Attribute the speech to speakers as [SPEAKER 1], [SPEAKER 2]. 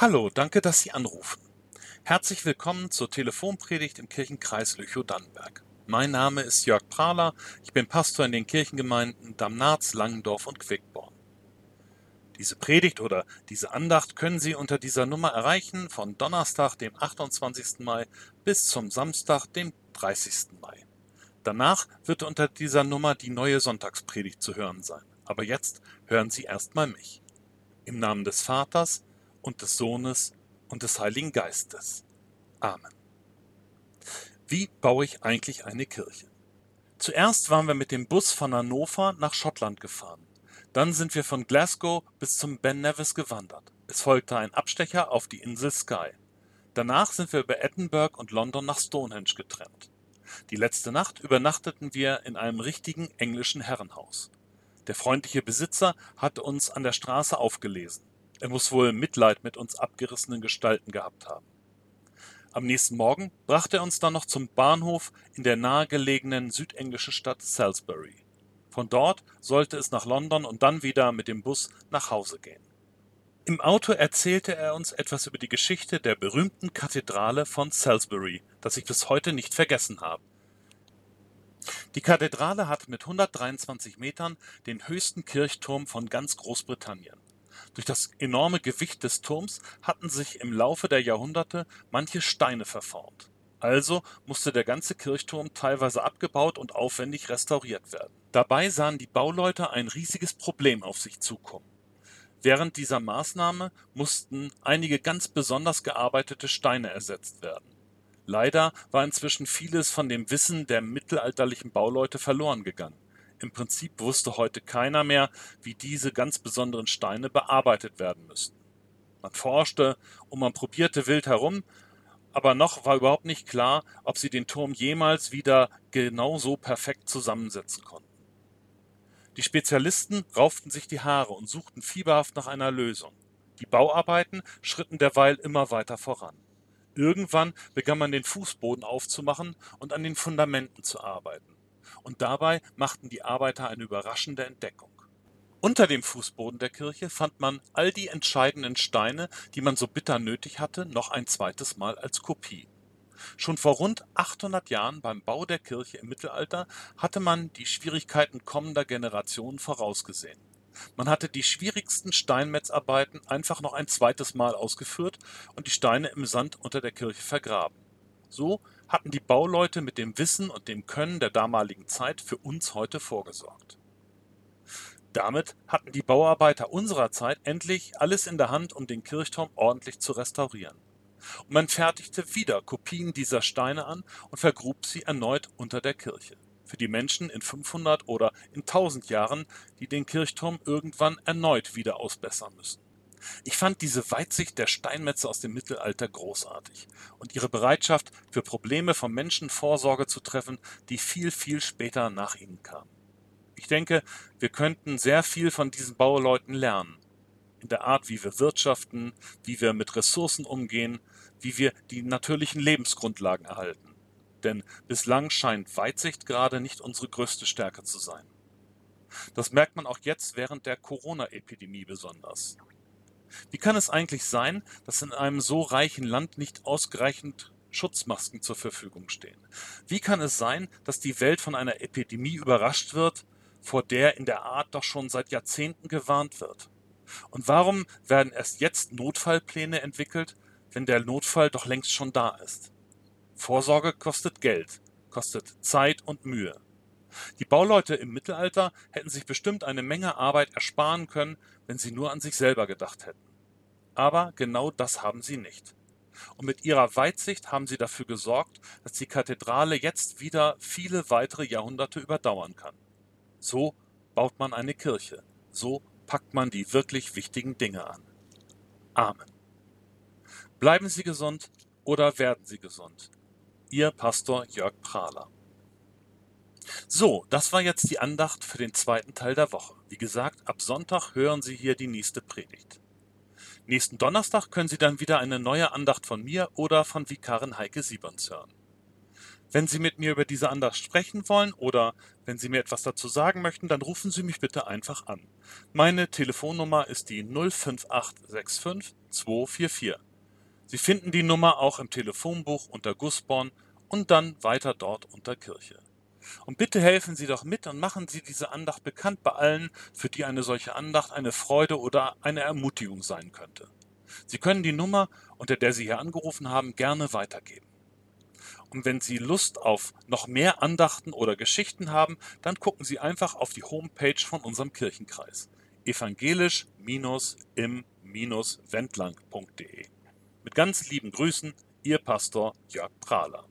[SPEAKER 1] Hallo, danke, dass Sie anrufen. Herzlich willkommen zur Telefonpredigt im Kirchenkreis Lüchow-Dannenberg. Mein Name ist Jörg Prahler, ich bin Pastor in den Kirchengemeinden Damnatz, Langendorf und Quickborn. Diese Predigt oder diese Andacht können Sie unter dieser Nummer erreichen von Donnerstag, dem 28. Mai bis zum Samstag, dem 30. Mai. Danach wird unter dieser Nummer die neue Sonntagspredigt zu hören sein. Aber jetzt hören Sie erstmal mich. Im Namen des Vaters und des Sohnes und des Heiligen Geistes. Amen. Wie baue ich eigentlich eine Kirche? Zuerst waren wir mit dem Bus von Hannover nach Schottland gefahren. Dann sind wir von Glasgow bis zum Ben Nevis gewandert. Es folgte ein Abstecher auf die Insel Skye. Danach sind wir über Edinburgh und London nach Stonehenge getrennt. Die letzte Nacht übernachteten wir in einem richtigen englischen Herrenhaus. Der freundliche Besitzer hatte uns an der Straße aufgelesen. Er muss wohl Mitleid mit uns abgerissenen Gestalten gehabt haben. Am nächsten Morgen brachte er uns dann noch zum Bahnhof in der nahegelegenen südenglischen Stadt Salisbury. Von dort sollte es nach London und dann wieder mit dem Bus nach Hause gehen. Im Auto erzählte er uns etwas über die Geschichte der berühmten Kathedrale von Salisbury, das ich bis heute nicht vergessen habe. Die Kathedrale hat mit 123 Metern den höchsten Kirchturm von ganz Großbritannien. Durch das enorme Gewicht des Turms hatten sich im Laufe der Jahrhunderte manche Steine verformt. Also musste der ganze Kirchturm teilweise abgebaut und aufwendig restauriert werden. Dabei sahen die Bauleute ein riesiges Problem auf sich zukommen. Während dieser Maßnahme mussten einige ganz besonders gearbeitete Steine ersetzt werden. Leider war inzwischen vieles von dem Wissen der mittelalterlichen Bauleute verloren gegangen. Im Prinzip wusste heute keiner mehr, wie diese ganz besonderen Steine bearbeitet werden müssten. Man forschte und man probierte wild herum, aber noch war überhaupt nicht klar, ob sie den Turm jemals wieder genauso perfekt zusammensetzen konnten. Die Spezialisten rauften sich die Haare und suchten fieberhaft nach einer Lösung. Die Bauarbeiten schritten derweil immer weiter voran. Irgendwann begann man den Fußboden aufzumachen und an den Fundamenten zu arbeiten und dabei machten die Arbeiter eine überraschende Entdeckung. Unter dem Fußboden der Kirche fand man all die entscheidenden Steine, die man so bitter nötig hatte, noch ein zweites Mal als Kopie. Schon vor rund 800 Jahren beim Bau der Kirche im Mittelalter hatte man die Schwierigkeiten kommender Generationen vorausgesehen. Man hatte die schwierigsten Steinmetzarbeiten einfach noch ein zweites Mal ausgeführt und die Steine im Sand unter der Kirche vergraben. So hatten die Bauleute mit dem Wissen und dem Können der damaligen Zeit für uns heute vorgesorgt. Damit hatten die Bauarbeiter unserer Zeit endlich alles in der Hand, um den Kirchturm ordentlich zu restaurieren. Und man fertigte wieder Kopien dieser Steine an und vergrub sie erneut unter der Kirche. Für die Menschen in 500 oder in 1000 Jahren, die den Kirchturm irgendwann erneut wieder ausbessern müssen. Ich fand diese Weitsicht der Steinmetze aus dem Mittelalter großartig und ihre Bereitschaft, für Probleme vom Menschen Vorsorge zu treffen, die viel, viel später nach ihnen kamen. Ich denke, wir könnten sehr viel von diesen Bauleuten lernen. In der Art, wie wir wirtschaften, wie wir mit Ressourcen umgehen, wie wir die natürlichen Lebensgrundlagen erhalten. Denn bislang scheint Weitsicht gerade nicht unsere größte Stärke zu sein. Das merkt man auch jetzt während der Corona-Epidemie besonders. Wie kann es eigentlich sein, dass in einem so reichen Land nicht ausreichend Schutzmasken zur Verfügung stehen? Wie kann es sein, dass die Welt von einer Epidemie überrascht wird, vor der in der Art doch schon seit Jahrzehnten gewarnt wird? Und warum werden erst jetzt Notfallpläne entwickelt, wenn der Notfall doch längst schon da ist? Vorsorge kostet Geld, kostet Zeit und Mühe. Die Bauleute im Mittelalter hätten sich bestimmt eine Menge Arbeit ersparen können, wenn sie nur an sich selber gedacht hätten. Aber genau das haben sie nicht. Und mit ihrer Weitsicht haben sie dafür gesorgt, dass die Kathedrale jetzt wieder viele weitere Jahrhunderte überdauern kann. So baut man eine Kirche, so packt man die wirklich wichtigen Dinge an. Amen. Bleiben Sie gesund oder werden Sie gesund. Ihr Pastor Jörg Prahler. So, das war jetzt die Andacht für den zweiten Teil der Woche. Wie gesagt, ab Sonntag hören Sie hier die nächste Predigt. Nächsten Donnerstag können Sie dann wieder eine neue Andacht von mir oder von Vikarin Heike Siebons hören. Wenn Sie mit mir über diese Andacht sprechen wollen oder wenn Sie mir etwas dazu sagen möchten, dann rufen Sie mich bitte einfach an. Meine Telefonnummer ist die 05865 244. Sie finden die Nummer auch im Telefonbuch unter Gussborn und dann weiter dort unter Kirche. Und bitte helfen Sie doch mit und machen Sie diese Andacht bekannt bei allen, für die eine solche Andacht eine Freude oder eine Ermutigung sein könnte. Sie können die Nummer, unter der Sie hier angerufen haben, gerne weitergeben. Und wenn Sie Lust auf noch mehr Andachten oder Geschichten haben, dann gucken Sie einfach auf die Homepage von unserem Kirchenkreis evangelisch-im-wendlang.de. Mit ganz lieben Grüßen, Ihr Pastor Jörg Prahler.